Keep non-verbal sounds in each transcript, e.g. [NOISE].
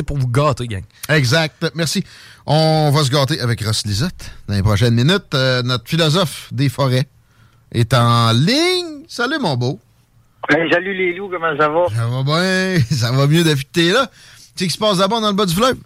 C'est pour vous gâter, gang. Exact. Merci. On va se gâter avec Ross Lisotte dans les prochaines minutes. Euh, notre philosophe des forêts est en ligne. Salut, mon beau. Hey, salut les loups, comment ça va? Ça va bien. [LAUGHS] Ça va mieux depuis que t'es là. Tu sais qui se passe d'abord dans le bas du fleuve?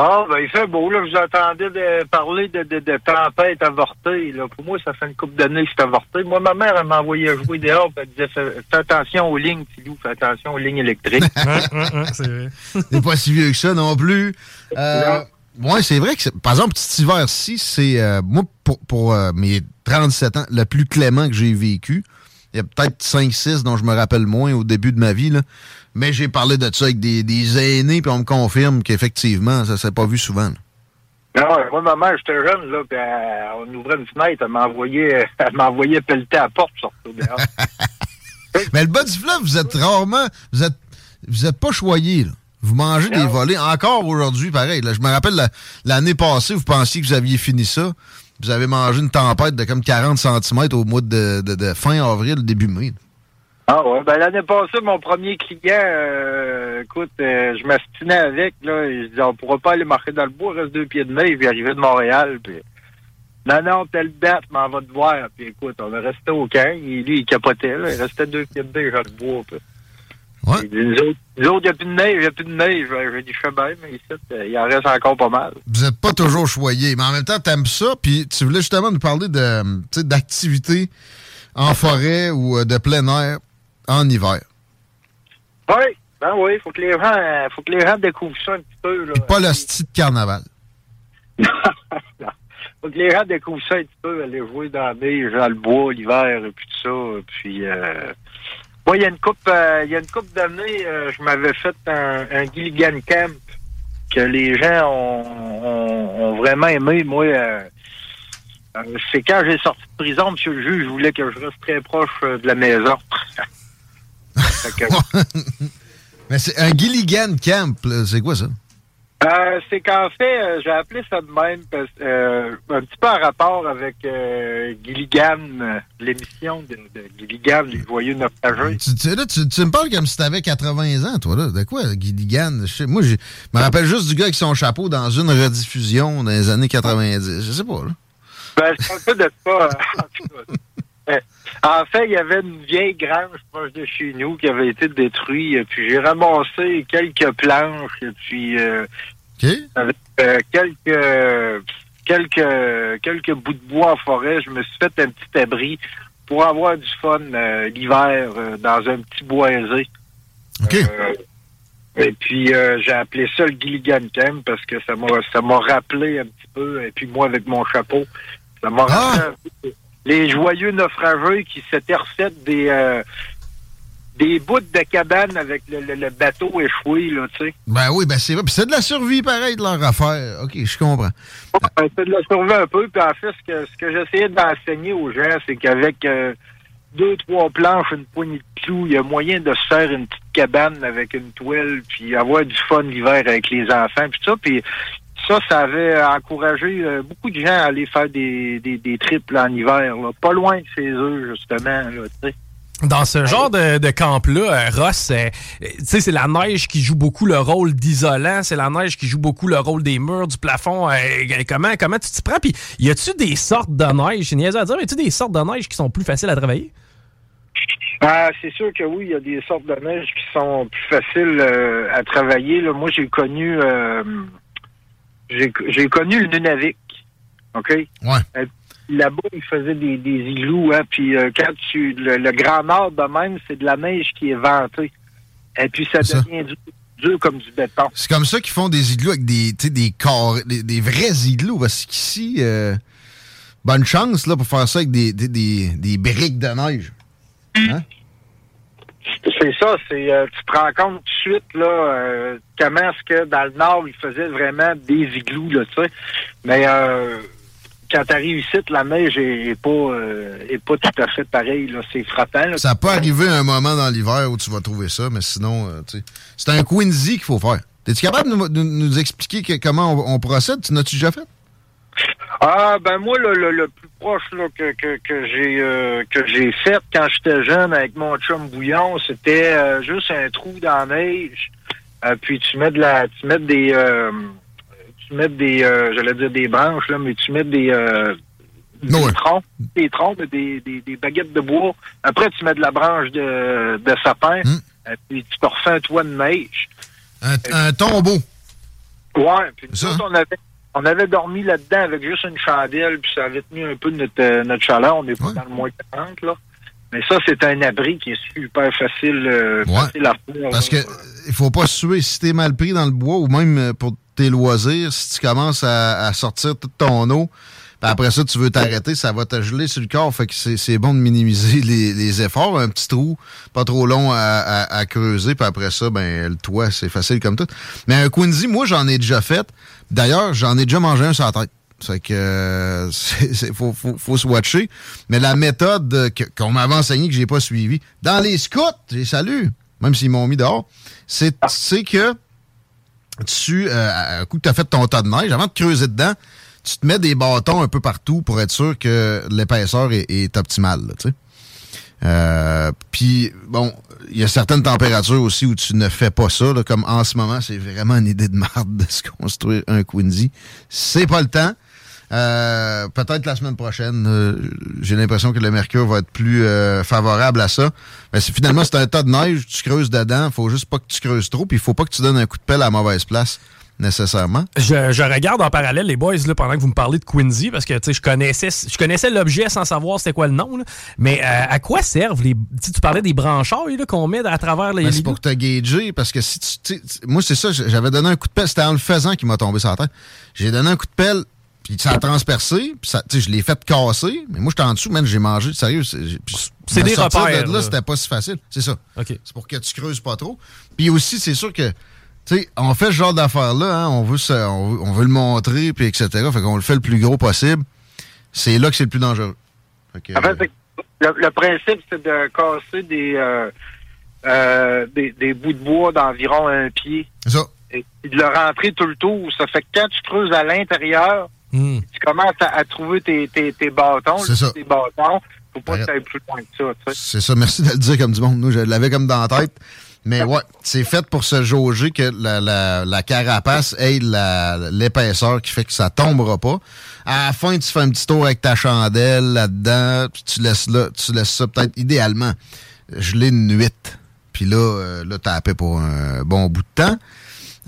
Ah, ben il fait beau, là. Vous entendez de parler de, de, de tempête avortée. Là. Pour moi, ça fait une couple d'années que c'est avorté. Moi, ma mère, elle m'envoyait jouer dehors, puis elle disait fais, fais attention aux lignes, Philou, fais attention aux lignes électriques. [LAUGHS] c'est vrai. [LAUGHS] Pas si vieux que ça non plus. Euh, ouais, c'est vrai que, c'est- par exemple, cet hiver-ci, c'est, euh, moi, pour, pour euh, mes 37 ans, le plus clément que j'ai vécu. Il y a peut-être 5-6 dont je me rappelle moins au début de ma vie, là. Mais j'ai parlé de ça avec des, des aînés, puis on me confirme qu'effectivement, ça s'est pas vu souvent. là. Non, ouais, moi, ma mère, j'étais jeune, là, puis elle- on ouvrait une fenêtre, elle m'envoyait, [LAUGHS] elle m'envoyait pelleter à la porte, sortir dehors. [LAUGHS] Mais le bas du fleuve, vous êtes rarement. Vous êtes, vous êtes pas choyé, là. Vous mangez des volets. Encore aujourd'hui, pareil. Là, je me rappelle la- l'année passée, vous pensiez que vous aviez fini ça. Vous avez mangé une tempête de comme 40 cm au mois de, de- fin avril, début mai. Ah ouais, ben l'année passée, mon premier client, euh, écoute, euh, je m'astinais avec, là, et je disais, on pourra pas aller marcher dans le bois, reste deux pieds de neige, puis arrivé de Montréal, puis non, non, telle date, m'en va te voir, puis écoute, on est resté au camp, et lui, il capotait, là, il restait deux pieds de neige dans le bois, puis il dit, nous autres, il n'y a plus de neige, il n'y a plus de neige, je dis, je fais bien, mais ici, il en reste encore pas mal. Vous n'êtes pas toujours choyé, mais en même temps, t'aimes ça, puis tu voulais justement nous parler tu d'activités en forêt ou euh, de plein air en hiver. Oui, ben oui, faut que les gens, euh, faut que les gens découvrent ça un petit peu, là. Pas le style de carnaval. [LAUGHS] Faut que les gens découvrent ça un petit peu, aller jouer dans la neige, dans le bois l'hiver et puis tout ça. Puis euh, moi, il y a une coupe euh, y a une couple d'années, euh, je m'avais fait un, Gilligan Camp que les gens ont, vraiment aimé. Moi, euh, c'est quand j'ai sorti de prison, monsieur le juge voulait que je reste très proche de la maison. [LAUGHS] [LAUGHS] Mais c'est un Gilligan Camp, c'est quoi ça? Euh, c'est qu'en fait, euh, j'ai appelé ça de même parce euh, un petit peu en rapport avec euh, Gilligan, euh, l'émission de, de Gilligan, les joyeux naufragés. Tu, tu- là, tu, tu me parles comme si t'avais 80 ans, toi, là. De quoi, Gilligan? Je sais- moi, je me rappelle juste du gars avec son chapeau dans une rediffusion dans les années 90. Je sais pas, là. Ben, c'est un peu de ça. en tout cas. [LAUGHS] En fait, il y avait une vieille grange proche de chez nous qui avait été détruite. Puis j'ai ramassé quelques planches et puis euh, avec euh, quelques quelques quelques bouts de bois en forêt. Je me suis fait un petit abri pour avoir du fun euh, l'hiver euh, dans un petit boisé. Et puis j'ai appelé ça le Gilligan Camp parce que ça m'a ça m'a rappelé un petit peu. Et puis moi avec mon chapeau, ça m'a rappelé un peu les joyeux naufragés qui s'étaient refait des euh, des bouts de cabane avec le, le- le bateau échoué, là, tu sais. Ben oui, ben c'est vrai. Puis c'est de la survie, pareil, de leur affaire. OK, je comprends. Ouais, C'est de la survie un peu. Puis en fait, ce que, ce que j'essayais d'enseigner aux gens, c'est qu'avec euh, deux, trois planches, une poignée de clous, il y a moyen de se faire une petite cabane avec une toile, puis avoir du fun l'hiver avec les enfants, puis ça. Puis ça, ça avait encouragé euh, beaucoup de gens à aller faire des, des, des trips là, en hiver, là, pas loin de chez eux, justement, là. Dans ce genre de, de camp-là, euh, Ross, euh, tu sais, c'est la neige qui joue beaucoup le rôle d'isolant, c'est la neige qui joue beaucoup le rôle des murs, du plafond. euh, comment, comment tu t'y prends? Puis, y a-tu des sortes de neige, niaiseux à dire, mais y a-tu des sortes de neige qui sont plus faciles à travailler? Ah, c'est sûr que oui, il y a des sortes de neige qui sont plus faciles euh, à travailler. Là. Moi, j'ai connu j'ai connu le Nunavik. OK? Ouais. Là-bas, ils faisaient des, des igloos, hein, puis euh, quand tu le, le Grand Nord de même, c'est de la neige qui est ventée. Et puis ça devient dur, dur comme du béton. C'est comme ça qu'ils font des igloos avec des, des corps, des, des vrais igloos. Parce qu'ici, euh, bonne chance là, pour faire ça avec des, des, des, des briques de neige. Hein? C'est ça, c'est euh, tu te rends compte tout de suite là euh, comment est-ce que dans le nord ils faisaient vraiment des igloos là, tu sais. Mais euh, quand t'arrives ici, la neige est, pas euh, est pas tout à fait pareil là, c'est frappant. Ça peut arriver un moment dans l'hiver où tu vas trouver ça, mais sinon, c'est un Quincy qu'il faut faire. Es-tu capable de nous, nous expliquer que- comment on, on procède? Tu n'as-tu déjà fait? Ah ben moi le, le, le plus proche là, que, que, que j'ai euh, que j'ai fait quand j'étais jeune avec mon chum bouillon, c'était euh, juste un trou dans la neige. Euh, puis tu mets de la tu mets des tu mets des j'allais dire des branches là, mais tu mets des des Ouais. troncs, des troncs, des, des, des baguettes de bois. Après tu mets de la branche de, de sapin. Euh, puis tu te refais un toit de neige. Un, un tombeau. Ouais, puis nous Ça. autres, on avait, on avait dormi là-dedans avec juste une chandelle, puis ça avait tenu un peu notre, euh, notre chaleur. On n'est pas Ouais. dans le moins 40, là. Mais ça, c'est un abri qui est super facile, euh, Ouais. facile à faire. Parce que euh, il faut pas se suer si t'es mal pris dans le bois ou même euh, pour tes loisirs, si tu commences à, à sortir toute ton eau, puis après ça, tu veux t'arrêter, ça va te geler sur le corps. Fait que c'est bon de minimiser les, les efforts. Un petit trou, pas trop long à, à- à creuser, puis après ça, ben le toit, c'est facile comme tout. Mais un Quincy, moi, j'en ai déjà fait. D'ailleurs, j'en ai déjà mangé un sur la tête. C'est que euh, [LAUGHS] c'est, faut, faut, faut se watcher. Mais la méthode qu'on m'avait enseignée que j'ai pas suivie, dans les scouts, j'ai salué, même s'ils m'ont mis dehors, c'est, c'est que tu, euh, un coup que tu as fait ton tas de neige, avant de creuser dedans, tu te mets des bâtons un peu partout pour être sûr que l'épaisseur est, optimale. Euh, Puis, bon, il y a certaines températures aussi où tu ne fais pas ça. comme en ce moment, c'est vraiment une idée de marde de se construire un Quincy. C'est pas le temps. Euh, Peut-être la semaine prochaine. euh, J'ai l'impression que le mercure va être plus favorable à ça. Mais finalement, c'est un tas de neige, tu creuses dedans. faut juste pas que tu creuses trop, puis il faut pas que tu donnes un coup de pelle à la mauvaise place, nécessairement. Je, je regarde en parallèle les boys là, pendant que vous me parlez de Quincy parce que je connaissais je connaissais l'objet sans savoir c'était quoi le nom. là. Mais euh, à quoi servent les. tu parlais des branchailles qu'on met à travers les. C'est pour te gager, parce que si tu. Moi, c'est ça, j'avais donné un coup de pelle. C'était en le faisant qui m'a tombé sur la tête. J'ai donné un coup de pelle, puis ça a transpercé, puis ça, tu sais, je l'ai fait casser, mais moi, j'étais en dessous, man, j'ai mangé. Sérieux, c'est des repères, De là. là, c'était pas si facile. C'est ça. C'est pour que tu creuses pas trop. Puis aussi, c'est sûr que. Tu sais, on fait ce genre d'affaires-là, hein, on, veut on, veut, on veut le montrer, puis etc. Fait qu'on le fait le plus gros possible. C'est là que c'est le plus dangereux. Fait que, En fait, le, le principe, c'est de casser des, euh, euh, des, des bouts de bois d'environ un pied c'est ça. et, et de le rentrer tout le tour. Ça fait que quand tu creuses à l'intérieur, Hmm. tu commences à, à trouver tes, tes, tes bâtons. C'est ça. Tes bâtons. Faut pas Arrête. que tu ailles plus loin que ça. tu sais. C'est ça, merci de le dire comme du monde. Nous, je l'avais comme dans la tête. Mais ouais, c'est fait pour se jauger que la, la, la carapace ait l'épaisseur qui fait que ça tombera pas. À la fin, tu fais un petit tour avec ta chandelle là-dedans, puis tu laisses là, tu laisses ça peut-être idéalement geler une nuit. Puis là, euh, là, t'as appelé pour un bon bout de temps.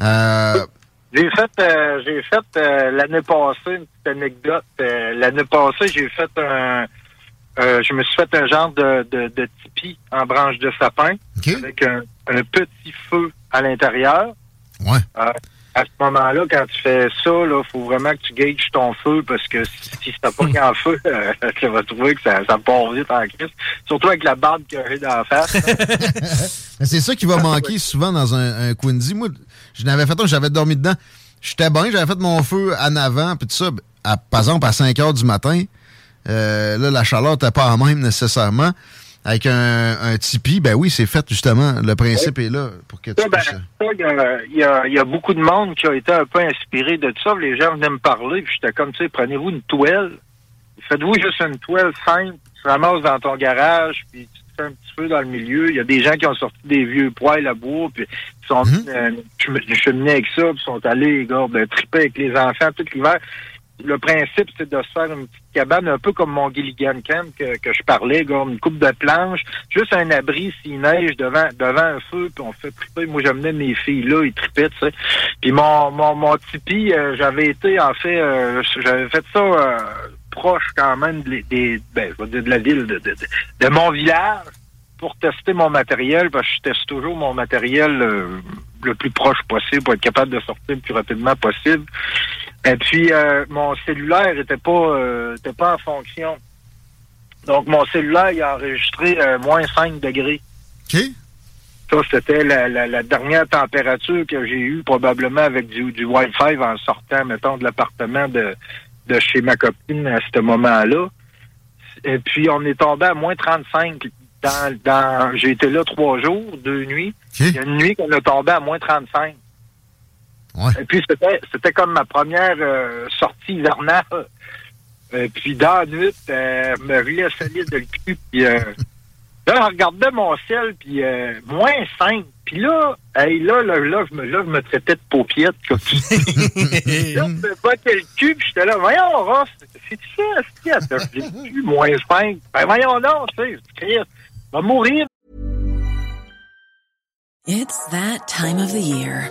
Euh, J'ai fait, euh, j'ai fait euh, l'année passée une petite anecdote. Euh, l'année passée, j'ai fait un, euh, je me suis fait un genre de, de, de tipi en branche de sapin avec un, un petit feu à l'intérieur. Ouais. Euh, à ce moment-là, quand tu fais ça, il faut vraiment que tu gages ton feu parce que si, si ça [LAUGHS] pas en feu, [LAUGHS] euh, tu vas trouver que ça, ça part vite en crise. Surtout avec la barbe qui arrive d'en face. [LAUGHS] C'est ça qui va manquer souvent dans un, un Quincy. Moi, je n'avais fait un, j'avais dormi dedans. J'étais bien, j'avais fait mon feu en avant, puis tout ça. À, par exemple, à 5 heures du matin, euh, là, la chaleur n'était pas la même nécessairement. Avec un, un tipi, ben oui, c'est fait justement. Le principe est là pour que tu ben, puisses- il y y, a, il y a beaucoup de monde qui a été un peu inspiré de ça. Les gens venaient me parler, puis j'étais comme, tu sais, prenez-vous une toile. Faites-vous juste une toile simple, tu ramasses dans ton garage, puis tu te fais un petit feu dans le milieu. Il y a des gens qui ont sorti des vieux poêles à bois, puis ils sont Mhm. venus, euh, chem- cheminer avec ça, puis sont allés, les gars, ben, triper avec les enfants tout l'hiver. Le principe, c'est de se faire une petite cabane, un peu comme mon Gilligan Camp que, que je parlais, gars, une coupe de planches, juste un abri s'il neige devant devant un feu, puis on fait triper. Moi, j'amenais mes filles là, ils tripaient, tu sais. Puis mon, mon, mon tipi, euh, j'avais été, en fait, euh, j'avais fait ça euh, proche quand même des, des ben, je vais dire de la ville, de, de, de mon village pour tester mon matériel, parce que je teste toujours mon matériel euh, le plus proche possible pour être capable de sortir le plus rapidement possible. Et puis euh, mon cellulaire était pas euh, était pas en fonction. Donc mon cellulaire il a enregistré euh, moins 5 degrés. OK. Ça, c'était la, la, la dernière température que j'ai eue probablement avec du, du Wi-Fi en sortant, mettons, de l'appartement de, de chez ma copine à ce moment-là. Et puis on est tombé à moins 35 dans, dans j'ai été là trois jours, deux nuits. OK. Il y a une nuit qu'on est tombé à moins 35. Ouais. Et puis c'était c'était comme ma première euh, sortie hivernale. Et puis dans la nuit, euh, me riais solide le cul. Puis euh, [LAUGHS] là, je regardais mon ciel, puis euh, moins 5. Puis là, hey, là, là, là, je me, là, je me traitais de paupiette. [LAUGHS] Là, je me battais le cul, puis j'étais là, voyons, Ross, c'est ça, c'est ça, t'as le cul, moins 5. Ben voyons non, tu sais, c'est Christ. Je vais mourir It's that time of the year.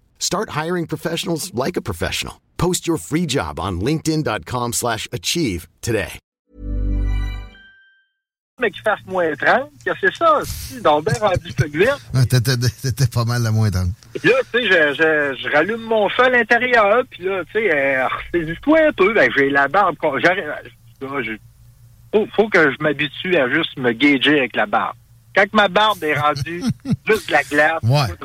Start hiring professionals like a professional. Post your free job on linkedin.com/achieve slash achieve today. mais qu'il fasse moins 30, que c'est ça, donc ben rendu feu vert. T'étais pas mal la moins tendre. Puis là, tu sais, je, je, je rallume mon feu à l'intérieur, puis là, tu sais, euh, ressaisis-toi un peu, ben, j'ai la barbe, je- faut, faut que je m'habitue à juste me gager avec la barbe. Quand ma barbe est rendue [LAUGHS] juste de la glace, Ouais.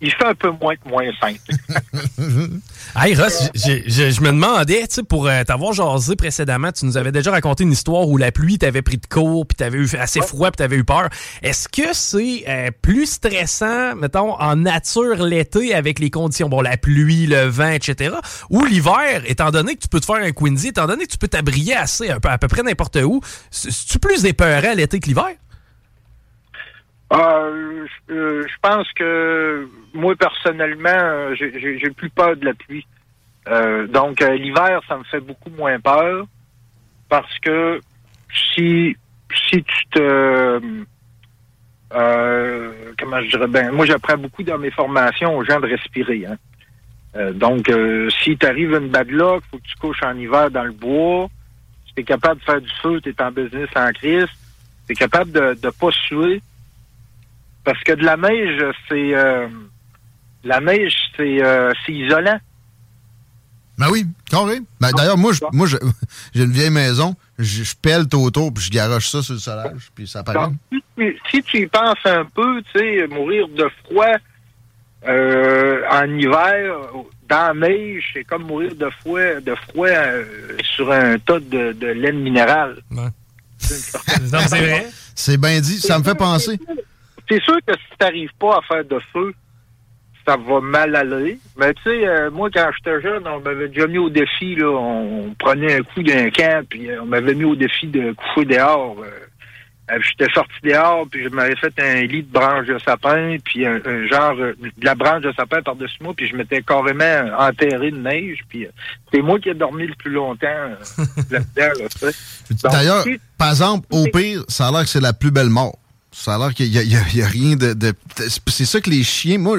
Il fait un peu moins que moins 5. [LAUGHS] Hey Ross, je me demandais, tu sais, pour euh, t'avoir jasé précédemment, tu nous avais déjà raconté une histoire où la pluie t'avait pris de court, puis t'avais eu assez froid, puis t'avais eu peur. Est-ce que c'est euh, plus stressant, mettons, en nature l'été avec les conditions, bon, la pluie, le vent, etc., ou l'hiver, étant donné que tu peux te faire un Quincy, étant donné que tu peux t'abrier assez, un peu, à peu près n'importe où, c'est- c'est-tu plus épeurant l'été que l'hiver? Euh, je euh, je pense que moi personnellement, euh, j'ai- plus peur de la pluie. Euh, donc euh, l'hiver, ça me fait beaucoup moins peur parce que si si tu te euh, comment je dirais? Ben moi j'apprends beaucoup dans mes formations aux gens de respirer. Hein. Euh, donc euh, si t'arrives une bad luck, faut que tu couches en hiver dans le bois. Si t'es capable de faire du feu, t'es en business en crise. T'es capable de de pas suer parce que de la neige, c'est euh, la neige, c'est euh, c'est isolant. Ben oui, carré. Ben, D'ailleurs, moi, je- moi je- [LAUGHS] j'ai une vieille maison. Je, je pèle tout autour, puis je garoche ça sur le solage, puis ça paraît. Donc, si, tu- si tu y penses un peu, tu sais, mourir de froid euh, en hiver, dans la neige, c'est comme mourir de froid, de froid euh, sur un tas de, de laine minérale. [LAUGHS] Non, c'est vrai. C'est bien dit. Ça me fait penser. C'est sûr que si t'arrives pas à faire de feu, ça va mal aller. Mais tu sais, euh, moi, quand j'étais jeune, on m'avait déjà mis au défi, là, on prenait un coup d'un camp, puis euh, on m'avait mis au défi de coucher dehors. euh. J'étais sorti dehors, puis je m'avais fait un lit de branche de sapin, puis un, un genre de la branche de sapin par-dessus moi, puis je m'étais carrément enterré de neige, puis c'est moi qui ai dormi le plus longtemps [LAUGHS] là-dedans, là, tu D'ailleurs, par exemple, au pire, ça a l'air que c'est la plus belle mort. Ça a l'air qu'il n'y a, rien de. de- c'est ça que les chiens. Moi,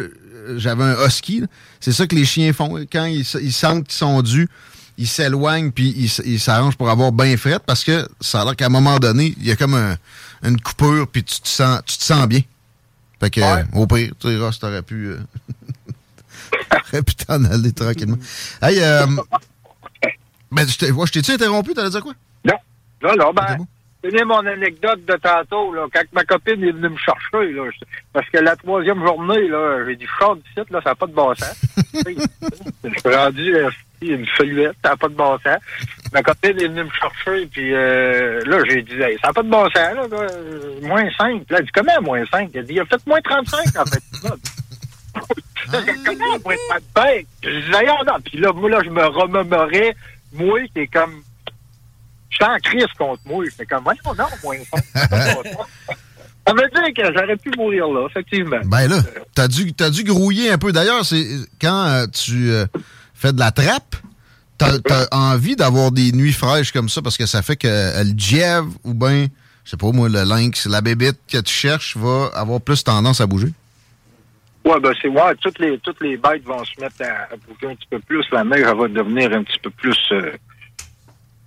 j'avais un husky. C'est ça que les chiens font. Quand ils, sentent qu'ils sont dus, ils s'éloignent puis ils, s'arrangent pour avoir bien fret parce que ça a l'air qu'à un moment donné, il y a comme un- une coupure puis tu te sens, tu te sens bien. Fait que, Ouais. au pire, tu sais, Ross, t'aurais pu, euh, [LAUGHS] t'aurais pu t'en aller tranquillement. Hey, euh, [LAUGHS] ben, je t'ai-tu interrompu? T'allais dire quoi? Non. Là, là, Ok, ben, tenez mon anecdote de tantôt, là, quand ma copine est venue me chercher, là, je- parce que la troisième journée, là, j'ai dit, je sors du site, là, ça n'a pas de bon sens. [LAUGHS] je suis rendu, euh, une feuillette, ça n'a pas de bon sens. Ma copine est venue me chercher, puis euh, là, j'ai dit, Hey, ça n'a pas de bon sens, là, là, euh, moins 5. Là, elle dit, comment moins 5? Elle dit, il a fait moins 35, en fait. Là, comment pour être pas de paix? Je dis, d'ailleurs, non. Puis là, moi, là, je me remémorais, moi, qui est comme, j'étais en crise contre moi. J'étais comme, voyons, non, moins 5. Ça veut dire que j'aurais pu mourir là, effectivement. Ben là, t'as dû, t'as dû grouiller un peu. D'ailleurs, c'est quand euh, tu euh, fais de la trappe, t'as as envie d'avoir des nuits fraîches comme ça parce que ça fait que euh, le dièvre ou ben, je sais pas moi, le lynx, la bébite que tu cherches va avoir plus tendance à bouger? Ouais, ben c'est ouais, toutes les toutes les bêtes vont se mettre à, à bouger un petit peu plus. La mer elle va devenir un petit peu plus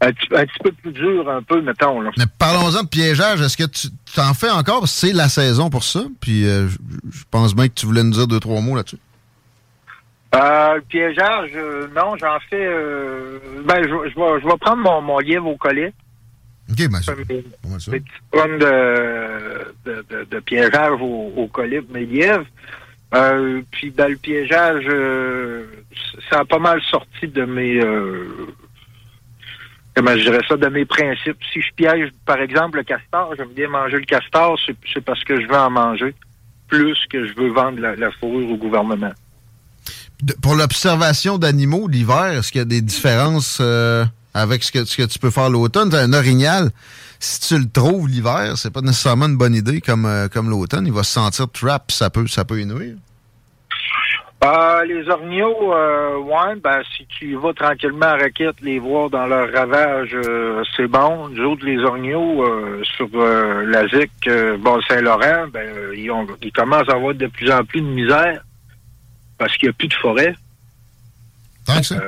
un, petit, un petit peu plus dur un peu, mettons. Là. Mais parlons-en de piégeage. Est-ce que tu t'en fais encore? Parce que c'est la saison pour ça. Puis euh, je pense bien que tu voulais nous dire deux, trois mots là-dessus. Euh, le piégeage, euh, non, j'en fais euh, ben je, vais prendre mon, mon lièvre au collet. OK, ben c'est Mes, mes petites de, de, de, de piégeage au, au collet de mes lièvres. Euh, puis dans le piégeage, euh, ça a pas mal sorti de mes je dirais ça, de mes principes. Si je piège, par exemple, le castor, j'aime bien manger le castor, c'est parce que je veux en manger plus que je veux vendre la, fourrure au gouvernement. Pour l'observation d'animaux l'hiver, est-ce qu'il y a des différences euh, avec ce que, ce que tu peux faire l'automne? Un orignal, si tu le trouves l'hiver, c'est pas nécessairement une bonne idée comme, euh, comme l'automne. Il va se sentir trap, ça peut, ça peut y. Euh, les orignaux, euh, ouais, ben, si tu vas tranquillement à raquette, les voir dans leur ravage, euh, c'est bon. Nous autres, les orignaux, euh, sur la ZIC, euh, Bas-Saint-Laurent, ben, ils, ont, ils commencent à avoir de plus en plus de misère parce qu'il n'y a plus de forêt. Tant que ça?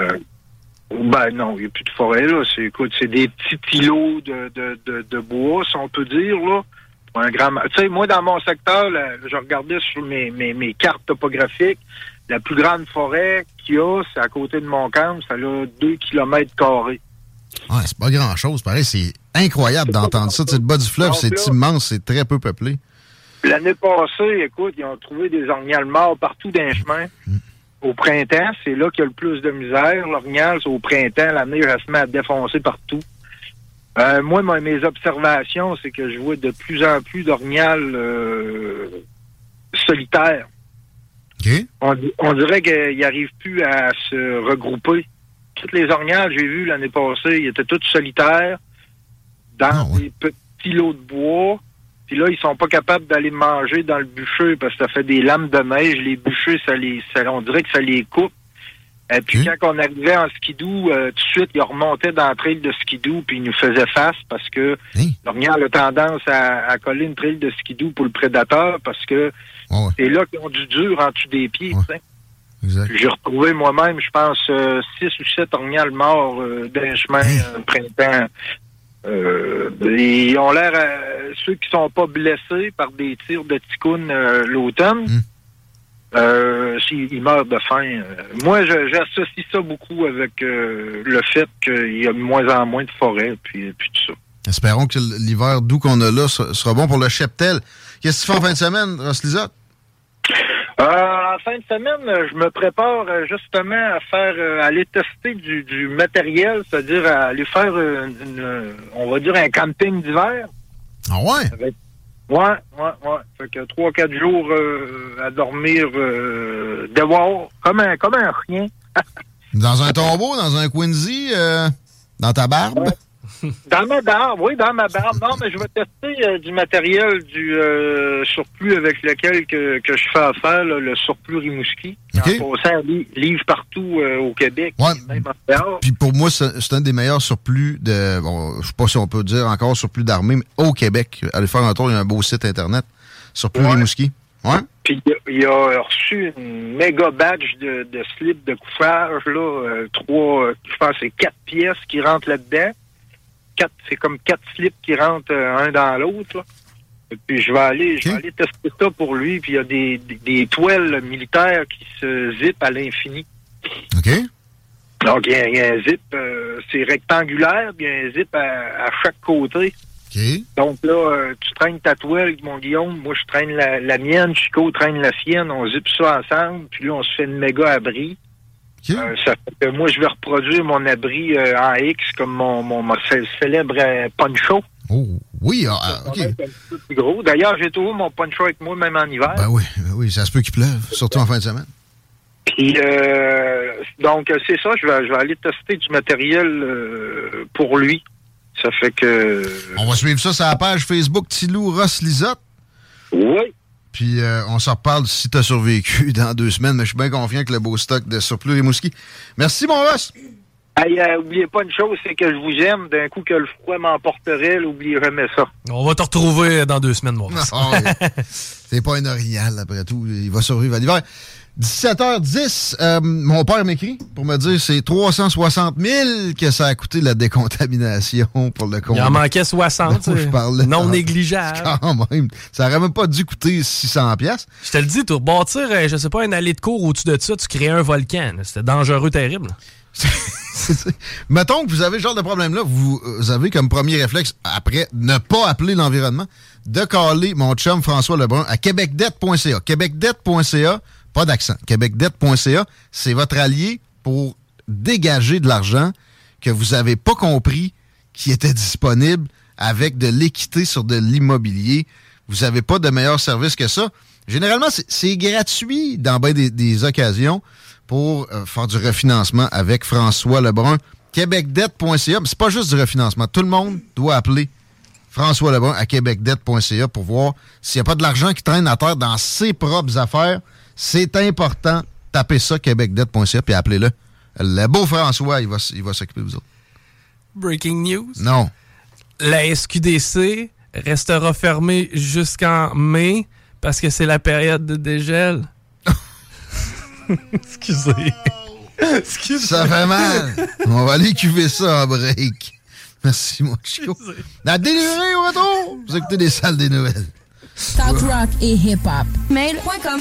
Ben non, il n'y a plus de forêt, là. C'est, écoute, c'est des petits îlots de, de, de, de bois, si on peut dire, là. Pour Un grand... Tu sais, moi, dans mon secteur, là, je regardais sur mes, mes, mes cartes topographiques, la plus grande forêt qu'il y a, c'est à côté de Montcalm, ça a 2 km carrés. Ouais, c'est pas grand-chose. Pareil, c'est incroyable d'entendre ça. Le bas du fleuve, c'est immense, c'est très peu peuplé. L'année passée, écoute, ils ont trouvé des orignales morts partout dans les chemins. Au printemps, c'est là qu'il y a le plus de misère. L'orignal, c'est au printemps, la neige, elle se met à défoncer partout. Euh, moi, mes observations, c'est que je vois de plus en plus d'orignales euh, solitaires. On, di- on dirait qu'ils n'arrivent plus à se regrouper. Toutes les orignales, j'ai vu l'année passée, ils étaient toutes solitaires dans Ah ouais. des petits lots de bois. Puis là, ils sont pas capables d'aller manger dans le bûcher parce que ça fait des lames de neige. Les bûchers, ça les, ça- on dirait que ça les coupe. Et puis Ok. quand on arrivait en skidoo, euh, tout de suite, ils remontaient dans la trail de skidoo puis ils nous faisaient face parce que Hein? l'orignal a tendance à, à coller une trail de skidoo pour le prédateur parce que ouais, c'est là qu'ils ont du dur en dessous des pieds. Ouais. J'ai retrouvé moi-même, je pense, euh, six ou sept orignales morts euh, d'un chemin euh, printemps. Euh, ils ont l'air, euh, ceux qui sont pas blessés par des tirs de ticoun euh, l'automne, Hmm. Euh, s'ils- ils meurent de faim. Euh, moi, j'associe ça beaucoup avec euh, le fait qu'il y a de moins en moins de forêts, puis, puis tout ça. Espérons que l'hiver doux qu'on a là sera bon pour le cheptel. Qu'est-ce que tu fais en fin de semaine, Ross Lisotte? Euh, en fin de semaine, je me prépare justement à faire, à aller tester du, du matériel, c'est-à-dire à aller faire, une, on va dire, un camping d'hiver. Ah ouais? Avec- Ouais, ouais, ouais. Fait que trois, quatre jours euh, à dormir euh, dehors, comme un, comme un rien. [LAUGHS] Dans un tombeau, dans un Quincy, euh, dans ta barbe? [LAUGHS] Dans ma barbe, oui, dans ma barbe. Non, mais je vais tester euh, du matériel, du euh, surplus avec lequel que, que je fais affaire, là, le surplus Rimouski. Passant, li- livre partout euh, au Québec, Ouais. même en. Puis pour moi, c'est un des meilleurs surplus de. Bon, je sais pas si on peut dire encore surplus d'armée, mais au Québec. Allez faire un tour, il y a un beau site internet. Surplus Ouais. Rimouski. Ouais. Puis il a- reçu une méga badge de, de slip de couffage, là, trois, je pense c'est quatre pièces qui rentrent là-dedans. Quatre, c'est comme quatre slips qui rentrent euh, un dans l'autre. Puis je vais aller, je vais aller tester ça pour lui. Puis il y a des, des, des toiles militaires qui se zippent à l'infini. OK. Donc il y a, il y a un zip, euh, c'est rectangulaire, puis il y a un zip à, à chaque côté. OK. Donc là, euh, tu traînes ta toile, mon Guillaume, moi je traîne la, la mienne, Chico traîne la sienne, on zippe ça ensemble, puis là on se fait une méga abri. Euh, ça fait que moi je vais reproduire mon abri euh, en X comme mon, mon, mon cé- célèbre euh, poncho. Oh, oui, ah, ah, OK. gros. D'ailleurs, j'ai toujours mon poncho avec moi, même en hiver. Ben oui, ben oui, ça se peut qu'il pleuve, surtout en fin de semaine. Puis, donc, c'est ça, je vais, je vais aller tester du matériel pour lui. Ça fait que... On va suivre ça sur la page Facebook Tilou Ross Lisotte. Oui. Puis euh, on s'en reparle si t'as survécu [LAUGHS] dans deux semaines, mais je suis bien confiant que le beau stock de surplus Rimouski. Merci, mon Ross! Hey, euh, oubliez pas une chose, c'est que je vous aime. D'un coup que le froid m'emporterait, n'oubliez jamais ça. On va te retrouver dans deux semaines, Maurice. Ah, oui. [LAUGHS] C'est pas un orignal, après tout. Il va survivre à l'hiver. 17h10, euh, mon père m'écrit pour me dire c'est 360 000 que ça a coûté la décontamination pour le compte. Il en manquait 60. Non, je parlais. non négligeable. [LAUGHS] Quand même. Ça aurait même pas dû coûter 600 pièces. Je te le dis, pour bâtir, euh, je sais pas, une allée de cours au-dessus de ça, tu crées un volcan. C'était dangereux, terrible. [LAUGHS] Mettons que vous avez ce genre de problème-là, vous, vous avez comme premier réflexe, après, ne pas appeler l'environnement, de caler mon chum François Lebrun à québecdebt.ca. Québecdebt.ca, pas d'accent. Québecdebt.ca, c'est votre allié pour dégager de l'argent que vous n'avez pas compris qui était disponible avec de l'équité sur de l'immobilier. Vous n'avez pas de meilleur service que ça. Généralement, c'est- gratuit dans bien des, occasions pour euh, faire du refinancement avec François Lebrun. Québecdebt.ca, mais c'est pas juste du refinancement. Tout le monde doit appeler François Lebrun à québecdebt.ca pour voir s'il n'y a pas de l'argent qui traîne à terre dans ses propres affaires. C'est important. Tapez ça, québecdebt.ca, puis appelez-le. Le beau François, il va, il va s'occuper de vous autres. Breaking news. Non. La SQDC restera fermée jusqu'en mai parce que c'est la période de dégel. [LAUGHS] Excusez. Excusez. Ça fait mal. On va aller cuver ça en break. Merci, mon chico. La délivrée au retour. Vous écoutez des salles des nouvelles. Talk rock et hip-hop. Mail.com.